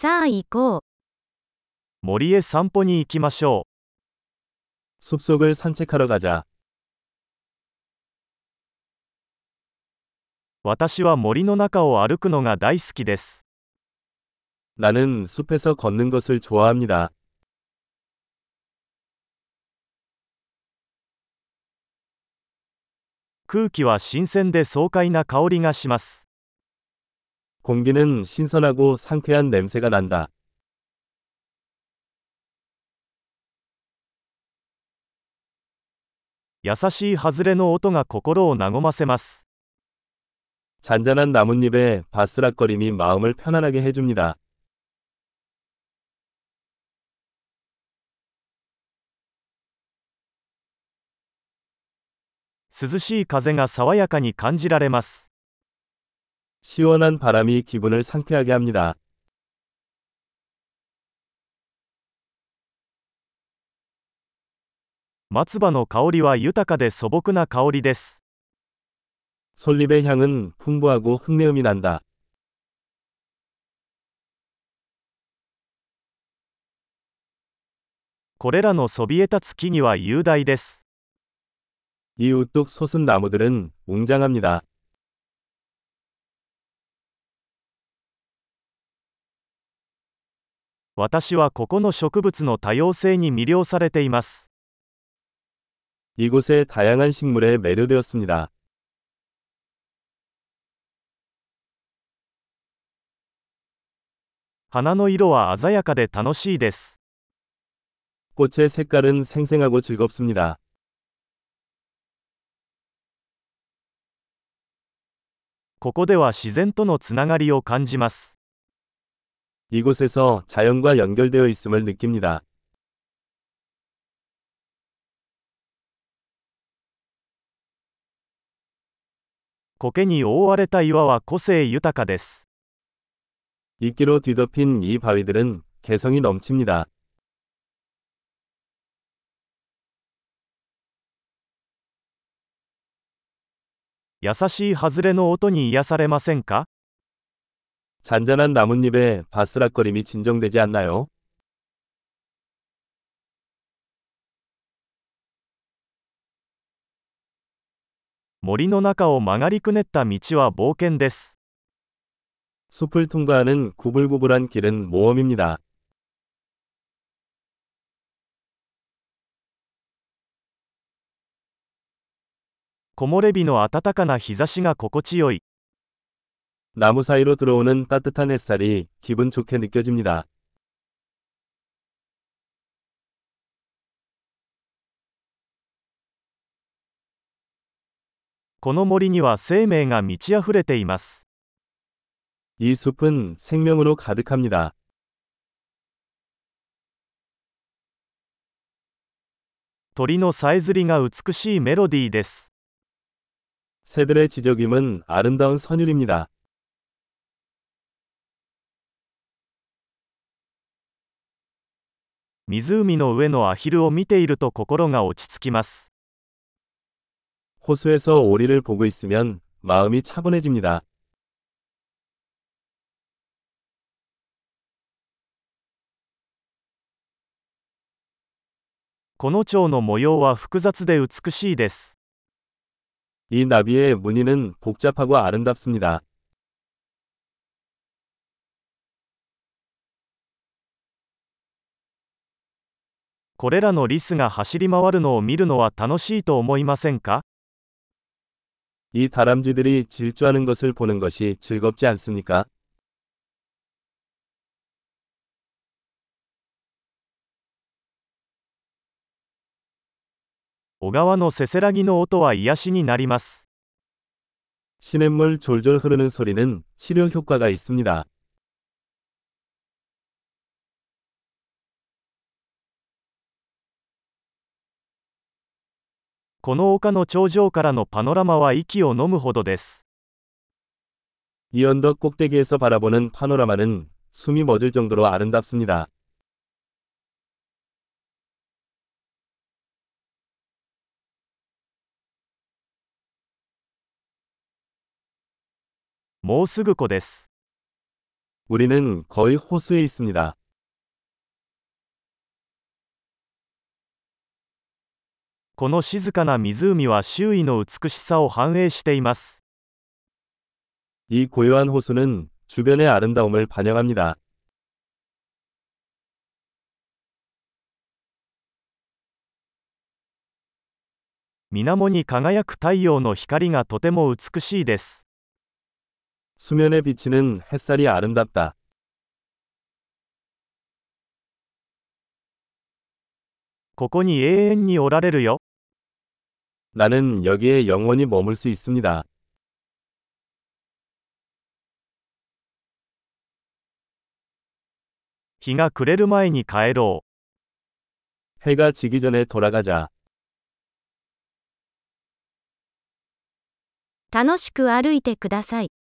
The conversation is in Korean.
さあ行こう。森へ散歩に行きましょ 숲속을 산책하러 가자. う。私は森の中を歩くのが大好きです。 나는 숲에서 걷는 것을 좋아합니다. 空気は新鮮で爽快な香りがします。 공기는 신선하고 상쾌한 냄새가 난다. 야사시 하즈레노 오토가 고코로오 나고마세마스. 잔잔한 나뭇잎의 바스락거림이 마음을 편안하게 해줍니다. 스즈시 가제가 사와야카니 간지라레마스. 시원한 바람이 기분을 상쾌하게 합니다. 松葉の香りは豊かで素朴な香りです。 솔잎의 향은 풍부하고 흙내음이 난다. これらのそびえ立つ木々は雄大です。 이 우뚝 솟은 나무들은 웅장합니다. 私はここの植物の多様性に魅了されています。 이곳의 다양한 식물에 매료되었습니다. 花の色は鮮やかで楽しいです。 꽃의 색깔은 생생하고 즐겁습니다. ここでは自然とのつながりを感じます。 이곳에서 자연과 연결되어 있음을 느낍니다. 苔に覆われた岩は個性豊かです。 이끼로 뒤덮인 이 바위들은 개성이 넘칩니다. 優しい外れの音に癒されませんか 잔잔한 나뭇잎의 바스락거림이 진정되지 않나요? 森の中を曲がりくねった道は冒険です。 숲을 통과하는 구불구불한 길은 모험입니다. 木漏れ日の暖かな日差しが心地よい。 나무 사이로 들어오는 따뜻한 햇살이 기분 좋게 느껴집니다. この森には生命が満ち溢れています。 이 숲은 생명으로 가득합니다. 鳥のさえずりが美しいメロディーです。 새들의 지저귀은 아름다운 선율입니다. 湖の上のアヒルを見ていると心が落ち着きます。 호수에서 오리를 보고 있으면 마음이 차분해집니다. この蝶の模様は複雑で美しいです。 이 나비의 무늬는 복잡하고 아름답습니다. これらのリスが走り回るのを見るのは楽しいと思いませんか 이 다람쥐들이 질주하는 것을 보는 것이 즐겁지 않습니까? 小川のせせらぎの音は癒しになります。 시냇물 졸졸 흐르는 소리는 치료 효과가 있습니다. この丘の頂上からのパノラマは息を飲むほどです。 이 언덕 꼭대기에서 바라보는 파노라마는 숨이 멎을 정도로 아름답습니다. もうすぐ湖です。 우리는 거의 호수에 있습니다. この静かな湖は周囲の美しさを反映しています。 이 고요한 호수는 주변의 아름다움을 반영합니다. 水面に輝く太陽の光がとても美しいです。 수면에 비치는 햇살이 아름답다. ここに永遠におられるよ。 나는 여기에 영원히 머물 수 있습니다. 日が暮れる前に帰ろう。 해가 지기 전에 돌아가자. 楽しく歩いてください。